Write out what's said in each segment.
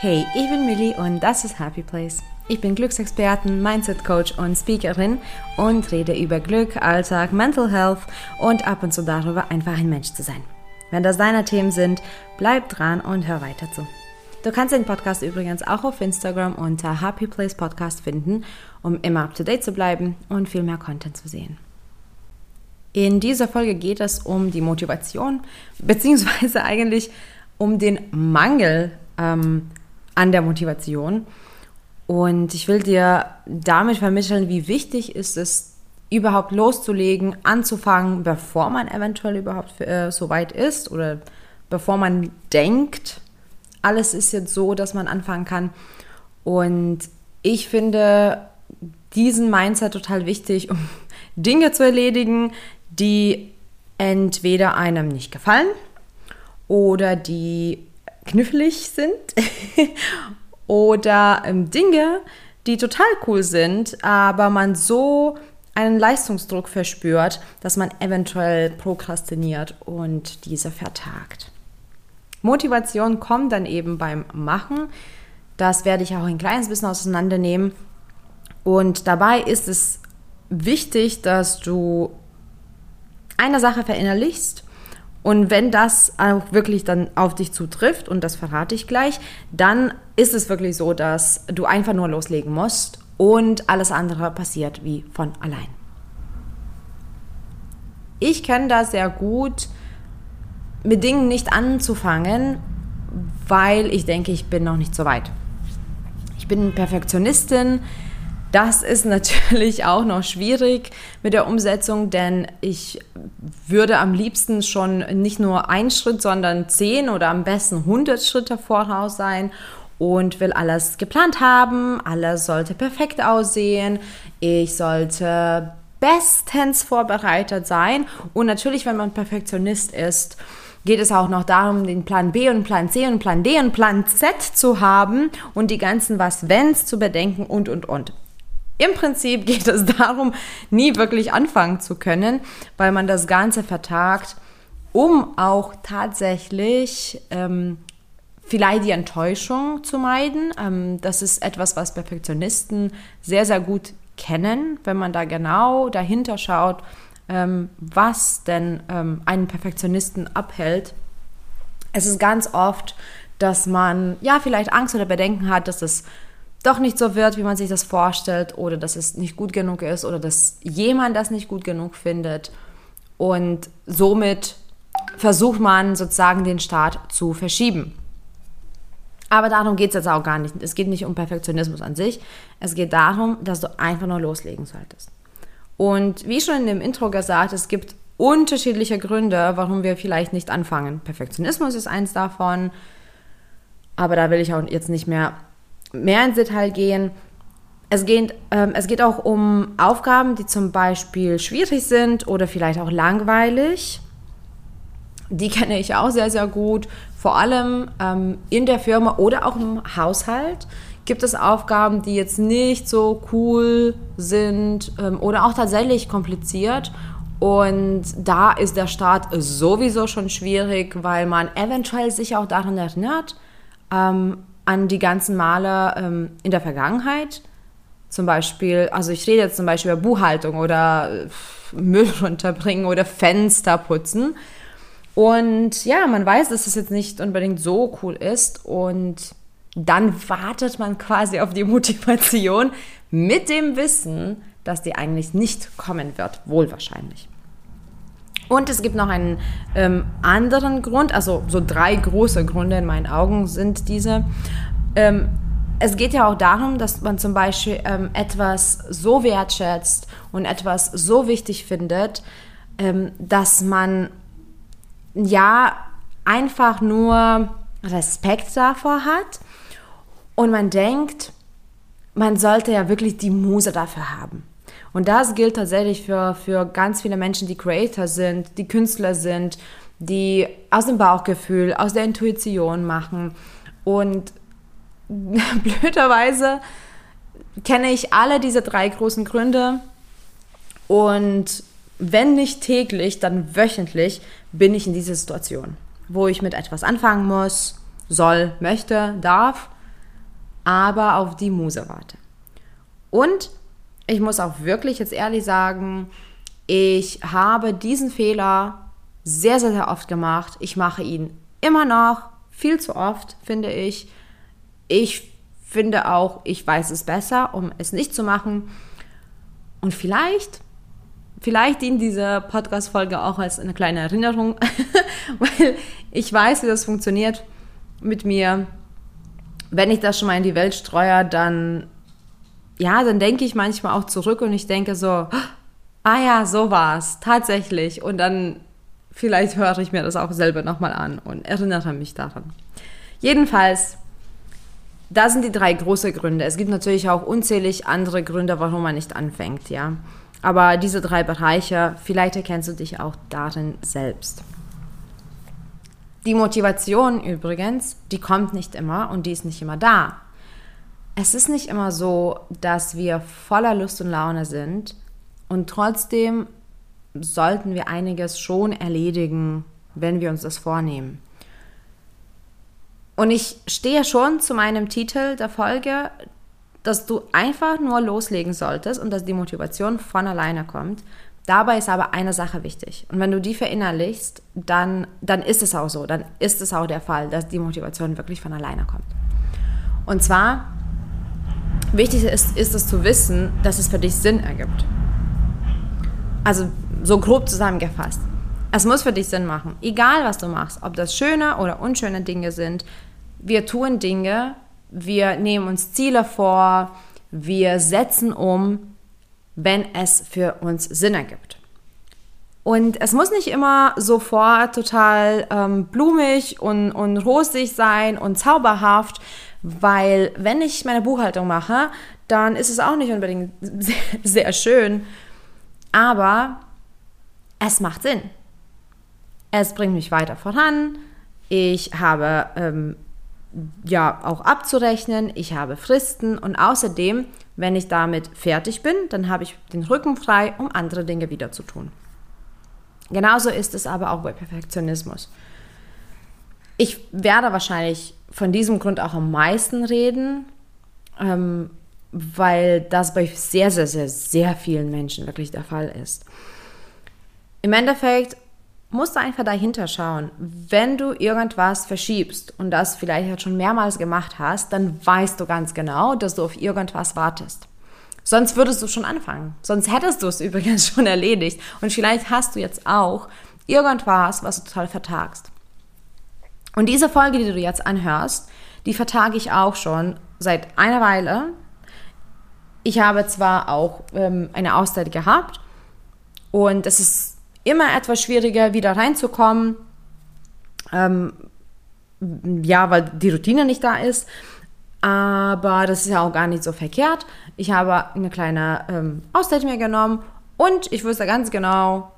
Hey, ich bin Millie und das ist Happy Place. Ich bin Glücksexperten, Mindset Coach und Speakerin und rede über Glück, Alltag, Mental Health und ab und zu darüber, einfach ein Mensch zu sein. Wenn das deine Themen sind, bleib dran und hör weiter zu. Du kannst den Podcast übrigens auch auf Instagram unter Happy Place Podcast finden, um immer up to date zu bleiben und viel mehr Content zu sehen. In dieser Folge geht es um die Motivation, beziehungsweise eigentlich um den Mangel ähm, an der Motivation. Und ich will dir damit vermitteln, wie wichtig ist es, überhaupt loszulegen, anzufangen, bevor man eventuell überhaupt äh, so weit ist oder bevor man denkt, alles ist jetzt so, dass man anfangen kann. Und ich finde diesen Mindset total wichtig, um Dinge zu erledigen, die entweder einem nicht gefallen oder die knifflig sind oder ähm, Dinge, die total cool sind, aber man so einen Leistungsdruck verspürt, dass man eventuell prokrastiniert und diese vertagt. Motivation kommt dann eben beim Machen. Das werde ich auch ein kleines bisschen auseinandernehmen. Und dabei ist es wichtig, dass du eine Sache verinnerlichst und wenn das auch wirklich dann auf dich zutrifft, und das verrate ich gleich, dann ist es wirklich so, dass du einfach nur loslegen musst und alles andere passiert wie von allein. Ich kenne das sehr gut, mit Dingen nicht anzufangen, weil ich denke, ich bin noch nicht so weit. Ich bin Perfektionistin, das ist natürlich auch noch schwierig mit der Umsetzung, denn ich würde am liebsten schon nicht nur einen Schritt, sondern zehn oder am besten 100 Schritte voraus sein und will alles geplant haben. Alles sollte perfekt aussehen. Ich sollte bestens vorbereitet sein. Und natürlich, wenn man Perfektionist ist, geht es auch noch darum, den Plan B und Plan C und Plan D und Plan Z zu haben und die ganzen Was-Wenns zu bedenken und, und, und. Im Prinzip geht es darum, nie wirklich anfangen zu können, weil man das Ganze vertagt, um auch tatsächlich ähm, vielleicht die Enttäuschung zu meiden. Ähm, das ist etwas, was Perfektionisten sehr, sehr gut kennen, wenn man da genau dahinter schaut, ähm, was denn ähm, einen Perfektionisten abhält. Es ist ganz oft, dass man ja vielleicht Angst oder Bedenken hat, dass es doch nicht so wird, wie man sich das vorstellt oder dass es nicht gut genug ist oder dass jemand das nicht gut genug findet. Und somit versucht man sozusagen den Start zu verschieben. Aber darum geht es jetzt auch gar nicht. Es geht nicht um Perfektionismus an sich. Es geht darum, dass du einfach nur loslegen solltest. Und wie schon in dem Intro gesagt, es gibt unterschiedliche Gründe, warum wir vielleicht nicht anfangen. Perfektionismus ist eins davon. Aber da will ich auch jetzt nicht mehr mehr ins Detail gehen. Es geht, ähm, es geht auch um Aufgaben, die zum Beispiel schwierig sind oder vielleicht auch langweilig. Die kenne ich auch sehr, sehr gut. Vor allem ähm, in der Firma oder auch im Haushalt gibt es Aufgaben, die jetzt nicht so cool sind ähm, oder auch tatsächlich kompliziert. Und da ist der Start sowieso schon schwierig, weil man eventuell sich auch daran erinnert, ähm, an die ganzen Male ähm, in der Vergangenheit. Zum Beispiel, also ich rede jetzt zum Beispiel über Buchhaltung oder äh, Müll runterbringen oder Fenster putzen. Und ja, man weiß, dass es jetzt nicht unbedingt so cool ist. Und dann wartet man quasi auf die Motivation mit dem Wissen, dass die eigentlich nicht kommen wird, wohl wahrscheinlich. Und es gibt noch einen ähm, anderen Grund, also so drei große Gründe in meinen Augen sind diese. Ähm, es geht ja auch darum, dass man zum Beispiel ähm, etwas so wertschätzt und etwas so wichtig findet, ähm, dass man ja einfach nur Respekt davor hat und man denkt, man sollte ja wirklich die Muse dafür haben. Und das gilt tatsächlich für, für ganz viele Menschen, die Creator sind, die Künstler sind, die aus dem Bauchgefühl, aus der Intuition machen. Und blöderweise kenne ich alle diese drei großen Gründe. Und wenn nicht täglich, dann wöchentlich bin ich in dieser Situation, wo ich mit etwas anfangen muss, soll, möchte, darf aber auf die Muse warte. Und ich muss auch wirklich jetzt ehrlich sagen, ich habe diesen Fehler sehr, sehr, sehr oft gemacht. Ich mache ihn immer noch viel zu oft, finde ich. Ich finde auch, ich weiß es besser, um es nicht zu machen. Und vielleicht, vielleicht dient diese Podcast-Folge auch als eine kleine Erinnerung, weil ich weiß, wie das funktioniert mit mir. Wenn ich das schon mal in die Welt streue, dann, ja, dann denke ich manchmal auch zurück und ich denke so, ah ja, so war es, tatsächlich. Und dann vielleicht höre ich mir das auch selber nochmal an und erinnere mich daran. Jedenfalls, das sind die drei große Gründe. Es gibt natürlich auch unzählig andere Gründe, warum man nicht anfängt, ja. Aber diese drei Bereiche, vielleicht erkennst du dich auch darin selbst. Die Motivation übrigens, die kommt nicht immer und die ist nicht immer da. Es ist nicht immer so, dass wir voller Lust und Laune sind und trotzdem sollten wir einiges schon erledigen, wenn wir uns das vornehmen. Und ich stehe schon zu meinem Titel der Folge, dass du einfach nur loslegen solltest und dass die Motivation von alleine kommt. Dabei ist aber eine Sache wichtig. Und wenn du die verinnerlichst, dann, dann ist es auch so. Dann ist es auch der Fall, dass die Motivation wirklich von alleine kommt. Und zwar, wichtig ist, ist es zu wissen, dass es für dich Sinn ergibt. Also so grob zusammengefasst. Es muss für dich Sinn machen. Egal, was du machst. Ob das schöne oder unschöne Dinge sind, wir tun Dinge, wir nehmen uns Ziele vor, wir setzen um, wenn es für uns Sinn ergibt. Und es muss nicht immer sofort total ähm, blumig und, und rosig sein und zauberhaft, weil wenn ich meine Buchhaltung mache, dann ist es auch nicht unbedingt sehr, sehr schön, aber es macht Sinn. Es bringt mich weiter voran. Ich habe ähm, ja auch abzurechnen, ich habe Fristen und außerdem, wenn ich damit fertig bin, dann habe ich den Rücken frei, um andere Dinge wieder zu tun. Genauso ist es aber auch bei Perfektionismus. Ich werde wahrscheinlich von diesem Grund auch am meisten reden, ähm, weil das bei sehr, sehr, sehr, sehr vielen Menschen wirklich der Fall ist. Im Endeffekt musst du einfach dahinter schauen. Wenn du irgendwas verschiebst und das vielleicht schon mehrmals gemacht hast, dann weißt du ganz genau, dass du auf irgendwas wartest. Sonst würdest du schon anfangen. Sonst hättest du es übrigens schon erledigt. Und vielleicht hast du jetzt auch irgendwas, was du total vertagst. Und diese Folge, die du jetzt anhörst, die vertage ich auch schon seit einer Weile. Ich habe zwar auch ähm, eine Auszeit gehabt und es ist immer etwas schwieriger, wieder reinzukommen. Ähm, ja, weil die Routine nicht da ist. Aber das ist ja auch gar nicht so verkehrt. Ich habe eine kleine ähm, Auszeit mir genommen und ich wusste ganz genau,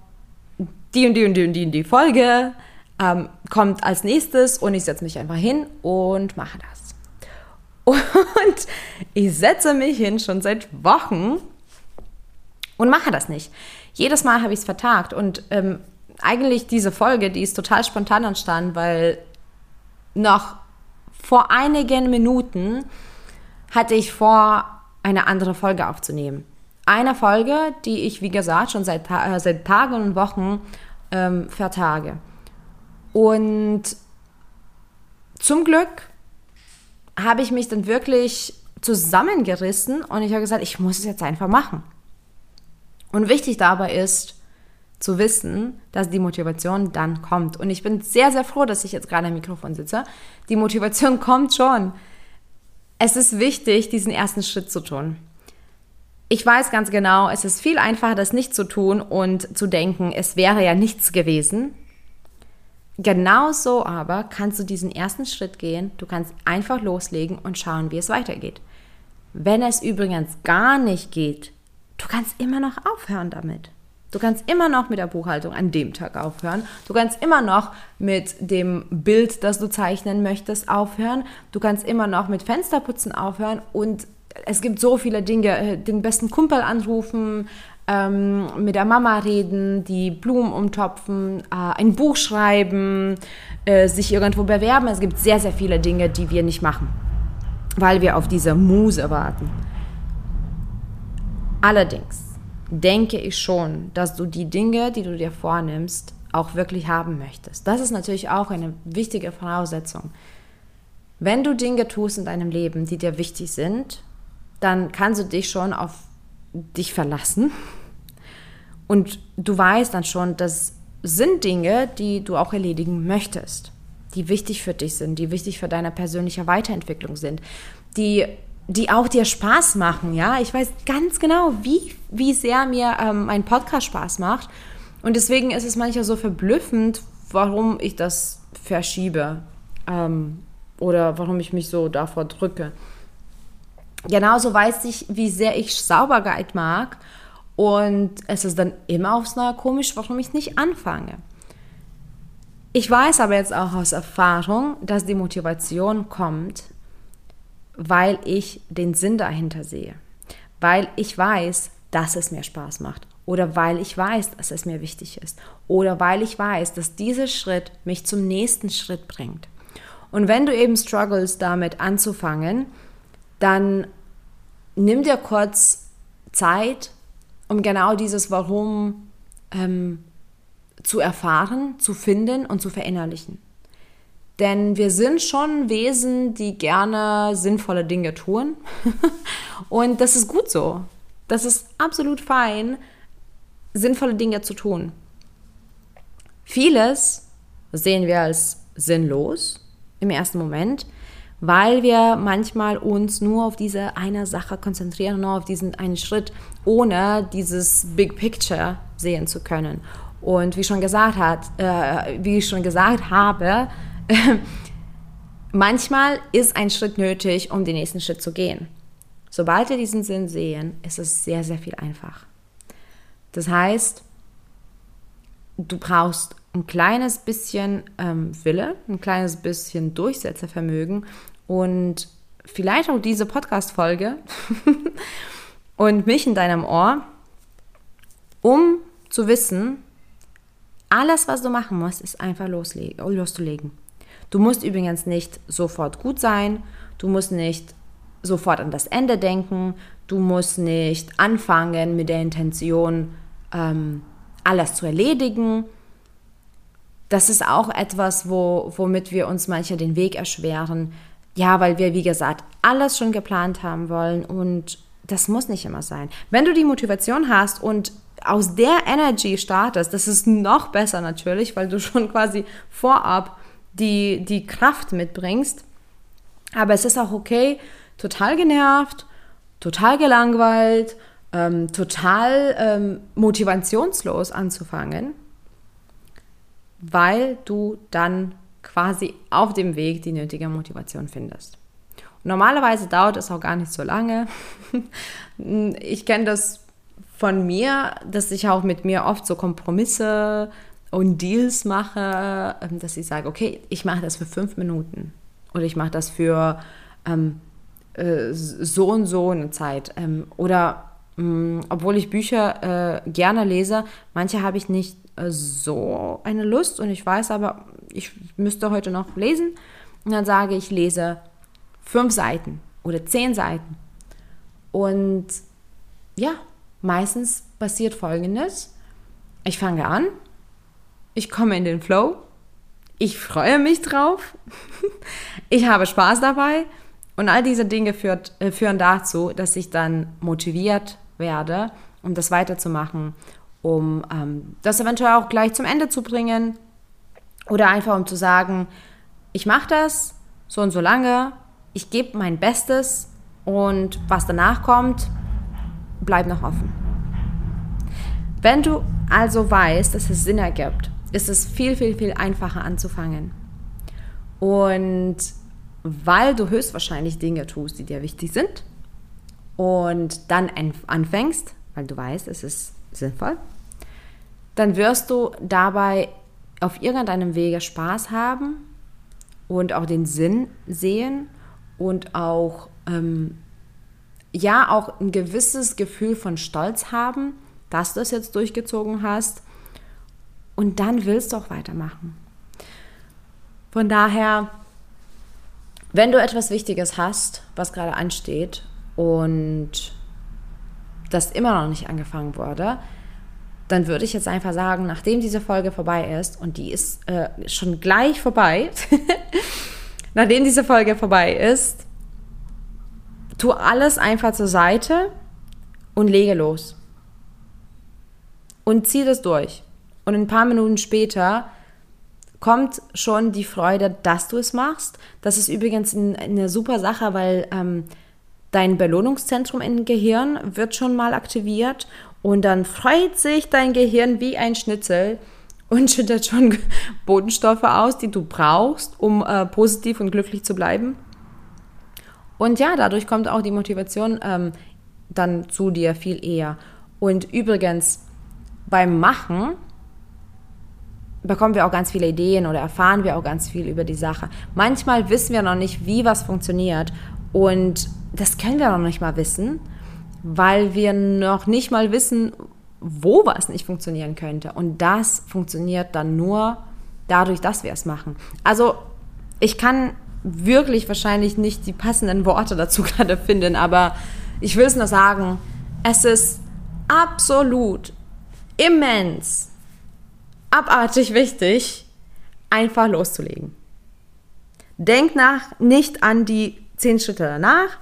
die und die und die und die, und die Folge ähm, kommt als nächstes und ich setze mich einfach hin und mache das. Und ich setze mich hin schon seit Wochen und mache das nicht. Jedes Mal habe ich es vertagt und ähm, eigentlich diese Folge, die ist total spontan entstanden, weil noch vor einigen Minuten hatte ich vor, eine andere Folge aufzunehmen. Eine Folge, die ich, wie gesagt, schon seit, äh, seit Tagen und Wochen ähm, vertage. Und zum Glück habe ich mich dann wirklich zusammengerissen und ich habe gesagt, ich muss es jetzt einfach machen. Und wichtig dabei ist zu wissen, dass die Motivation dann kommt. Und ich bin sehr, sehr froh, dass ich jetzt gerade am Mikrofon sitze. Die Motivation kommt schon. Es ist wichtig, diesen ersten Schritt zu tun. Ich weiß ganz genau, es ist viel einfacher, das nicht zu tun und zu denken, es wäre ja nichts gewesen. Genauso aber kannst du diesen ersten Schritt gehen. Du kannst einfach loslegen und schauen, wie es weitergeht. Wenn es übrigens gar nicht geht, Du kannst immer noch aufhören damit. Du kannst immer noch mit der Buchhaltung an dem Tag aufhören. Du kannst immer noch mit dem Bild, das du zeichnen möchtest, aufhören. Du kannst immer noch mit Fensterputzen aufhören. Und es gibt so viele Dinge. Äh, den besten Kumpel anrufen, ähm, mit der Mama reden, die Blumen umtopfen, äh, ein Buch schreiben, äh, sich irgendwo bewerben. Es gibt sehr, sehr viele Dinge, die wir nicht machen. weil wir auf diese Muse warten. Allerdings denke ich schon, dass du die Dinge, die du dir vornimmst, auch wirklich haben möchtest. Das ist natürlich auch eine wichtige Voraussetzung. Wenn du Dinge tust in deinem Leben, die dir wichtig sind, dann kannst du dich schon auf dich verlassen. Und du weißt dann schon, das sind Dinge, die du auch erledigen möchtest, die wichtig für dich sind, die wichtig für deine persönliche Weiterentwicklung sind, die die auch dir Spaß machen, ja. Ich weiß ganz genau, wie, wie sehr mir ähm, mein Podcast Spaß macht. Und deswegen ist es manchmal so verblüffend, warum ich das verschiebe ähm, oder warum ich mich so davor drücke. Genauso weiß ich, wie sehr ich Sauberkeit mag. Und es ist dann immer aufs Neue komisch, warum ich nicht anfange. Ich weiß aber jetzt auch aus Erfahrung, dass die Motivation kommt, weil ich den Sinn dahinter sehe, weil ich weiß, dass es mir Spaß macht oder weil ich weiß, dass es mir wichtig ist oder weil ich weiß, dass dieser Schritt mich zum nächsten Schritt bringt. Und wenn du eben struggles damit anzufangen, dann nimm dir kurz Zeit, um genau dieses Warum ähm, zu erfahren, zu finden und zu verinnerlichen. Denn wir sind schon Wesen, die gerne sinnvolle Dinge tun. und das ist gut so. Das ist absolut fein, sinnvolle Dinge zu tun. Vieles sehen wir als sinnlos im ersten Moment, weil wir manchmal uns nur auf diese eine Sache konzentrieren, nur auf diesen einen Schritt, ohne dieses Big Picture sehen zu können. Und wie schon gesagt hat, äh, wie ich schon gesagt habe, manchmal ist ein Schritt nötig, um den nächsten Schritt zu gehen. Sobald wir diesen Sinn sehen, ist es sehr, sehr viel einfacher. Das heißt, du brauchst ein kleines bisschen ähm, Wille, ein kleines bisschen Durchsetzervermögen und vielleicht auch diese Podcast-Folge und mich in deinem Ohr, um zu wissen, alles, was du machen musst, ist einfach loszulegen. Du musst übrigens nicht sofort gut sein, du musst nicht sofort an das Ende denken, du musst nicht anfangen mit der Intention, ähm, alles zu erledigen. Das ist auch etwas, wo, womit wir uns manchmal den Weg erschweren. Ja, weil wir, wie gesagt, alles schon geplant haben wollen und das muss nicht immer sein. Wenn du die Motivation hast und aus der Energy startest, das ist noch besser natürlich, weil du schon quasi vorab die, die Kraft mitbringst. Aber es ist auch okay, total genervt, total gelangweilt, ähm, total ähm, motivationslos anzufangen, weil du dann quasi auf dem Weg die nötige Motivation findest. Normalerweise dauert es auch gar nicht so lange. ich kenne das von mir, dass ich auch mit mir oft so Kompromisse und Deals mache, ähm, dass ich sage, okay, ich mache das für fünf Minuten oder ich mache das für ähm, äh, so und so eine Zeit. Ähm, oder obwohl ich Bücher äh, gerne lese, manche habe ich nicht äh, so eine Lust und ich weiß aber, ich müsste heute noch lesen. Und dann sage ich, lese fünf Seiten oder zehn Seiten. Und ja, meistens passiert Folgendes. Ich fange an, ich komme in den Flow, ich freue mich drauf, ich habe Spaß dabei und all diese Dinge führt, äh, führen dazu, dass ich dann motiviert werde, um das weiterzumachen, um ähm, das eventuell auch gleich zum Ende zu bringen oder einfach um zu sagen, ich mache das so und so lange, ich gebe mein Bestes und was danach kommt, bleibt noch offen. Wenn du also weißt, dass es Sinn ergibt, ist es viel, viel, viel einfacher anzufangen. Und weil du höchstwahrscheinlich Dinge tust, die dir wichtig sind und dann anfängst, weil du weißt, es ist sinnvoll, dann wirst du dabei auf irgendeinem Wege Spaß haben und auch den Sinn sehen und auch, ähm, ja, auch ein gewisses Gefühl von Stolz haben, dass du es jetzt durchgezogen hast und dann willst du auch weitermachen. Von daher Wenn du etwas Wichtiges hast, was gerade ansteht und das immer noch nicht angefangen wurde, dann würde ich jetzt einfach sagen, nachdem diese Folge vorbei ist, und die ist äh, schon gleich vorbei, nachdem diese Folge vorbei ist, tu alles einfach zur Seite und lege los. Und zieh das durch. Und ein paar Minuten später kommt schon die Freude, dass du es machst. Das ist übrigens eine super Sache, weil ähm, dein Belohnungszentrum im Gehirn wird schon mal aktiviert und dann freut sich dein Gehirn wie ein Schnitzel und schüttet schon Bodenstoffe aus, die du brauchst, um äh, positiv und glücklich zu bleiben. Und ja, dadurch kommt auch die Motivation ähm, dann zu dir viel eher. Und übrigens, beim Machen bekommen wir auch ganz viele Ideen oder erfahren wir auch ganz viel über die Sache. Manchmal wissen wir noch nicht, wie was funktioniert und das können wir noch nicht mal wissen, weil wir noch nicht mal wissen, wo was nicht funktionieren könnte. Und das funktioniert dann nur dadurch, dass wir es machen. Also ich kann wirklich wahrscheinlich nicht die passenden Worte dazu gerade finden, aber ich will es nur sagen, es ist absolut immens, abartig wichtig, einfach loszulegen. Denk nach nicht an die zehn Schritte danach,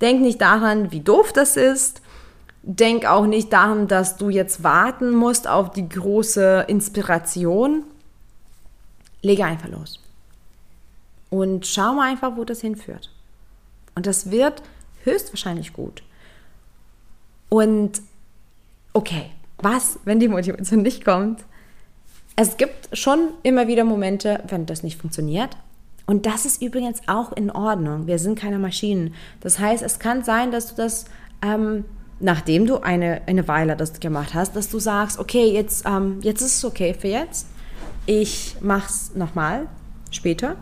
denk nicht daran, wie doof das ist, denk auch nicht daran, dass du jetzt warten musst auf die große Inspiration. Lege einfach los. Und schau mal einfach, wo das hinführt. Und das wird höchstwahrscheinlich gut. Und okay, was, wenn die Motivation nicht kommt? Es gibt schon immer wieder Momente, wenn das nicht funktioniert. Und das ist übrigens auch in Ordnung. Wir sind keine Maschinen. Das heißt, es kann sein, dass du das, ähm, nachdem du eine, eine Weile das gemacht hast, dass du sagst, okay, jetzt, ähm, jetzt ist es okay für jetzt. Ich mach's nochmal später.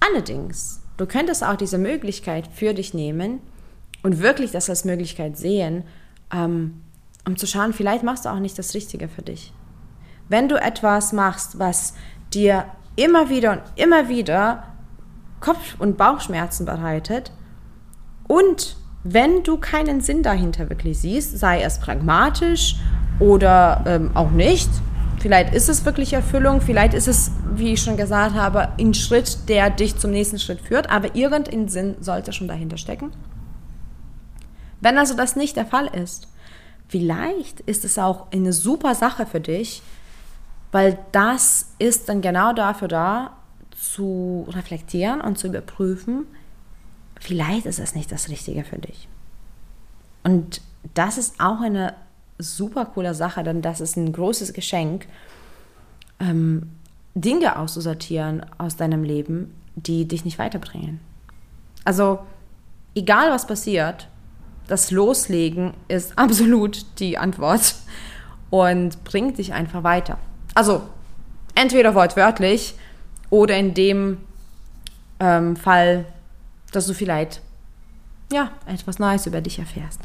Allerdings, du könntest auch diese Möglichkeit für dich nehmen und wirklich das als Möglichkeit sehen, ähm, um zu schauen, vielleicht machst du auch nicht das Richtige für dich. Wenn du etwas machst, was dir immer wieder und immer wieder Kopf- und Bauchschmerzen bereitet und wenn du keinen Sinn dahinter wirklich siehst, sei es pragmatisch oder ähm, auch nicht, Vielleicht ist es wirklich Erfüllung, vielleicht ist es, wie ich schon gesagt habe, ein Schritt, der dich zum nächsten Schritt führt, aber irgendein Sinn sollte schon dahinter stecken. Wenn also das nicht der Fall ist, vielleicht ist es auch eine super Sache für dich, weil das ist dann genau dafür da, zu reflektieren und zu überprüfen, vielleicht ist es nicht das Richtige für dich. Und das ist auch eine super coole Sache, denn das ist ein großes Geschenk, ähm, Dinge auszusortieren aus deinem Leben, die dich nicht weiterbringen. Also, egal was passiert, das Loslegen ist absolut die Antwort und bringt dich einfach weiter. Also, entweder wortwörtlich oder in dem ähm, Fall, dass du vielleicht ja, etwas Neues über dich erfährst.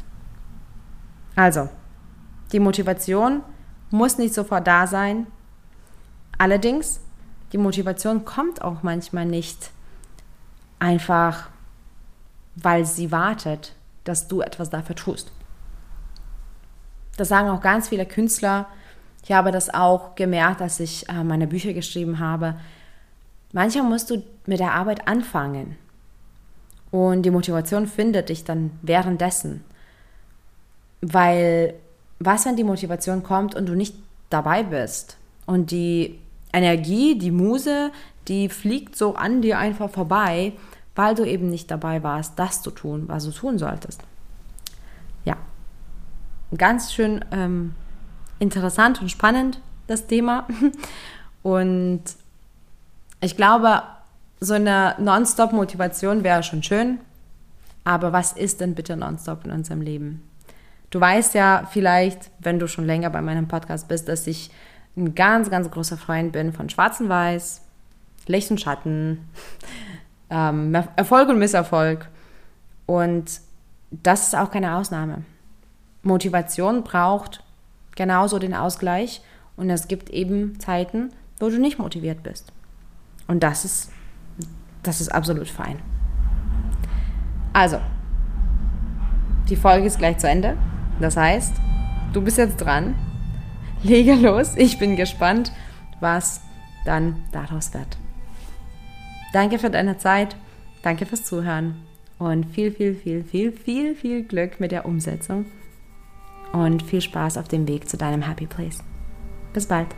Also, die Motivation muss nicht sofort da sein. Allerdings, die Motivation kommt auch manchmal nicht einfach, weil sie wartet, dass du etwas dafür tust. Das sagen auch ganz viele Künstler. Ich habe das auch gemerkt, als ich äh, meine Bücher geschrieben habe. Manchmal musst du mit der Arbeit anfangen. Und die Motivation findet dich dann währenddessen. Weil was, wenn die Motivation kommt und du nicht dabei bist? Und die Energie, die Muse, die fliegt so an dir einfach vorbei, weil du eben nicht dabei warst, das zu tun, was du tun solltest. Ja, ganz schön ähm, interessant und spannend das Thema. Und ich glaube, so eine Nonstop-Motivation wäre schon schön. Aber was ist denn bitte Nonstop in unserem Leben? Du weißt ja vielleicht, wenn du schon länger bei meinem Podcast bist, dass ich ein ganz, ganz großer Freund bin von Schwarz und Weiß, Licht und Schatten, ähm, Erfolg und Misserfolg. Und das ist auch keine Ausnahme. Motivation braucht genauso den Ausgleich und es gibt eben Zeiten, wo du nicht motiviert bist. Und das ist das ist absolut fein. Also, die Folge ist gleich zu Ende. Das heißt, du bist jetzt dran. Lege los. Ich bin gespannt, was dann daraus wird. Danke für deine Zeit. Danke fürs Zuhören. Und viel, viel, viel, viel, viel, viel Glück mit der Umsetzung. Und viel Spaß auf dem Weg zu deinem Happy Place. Bis bald.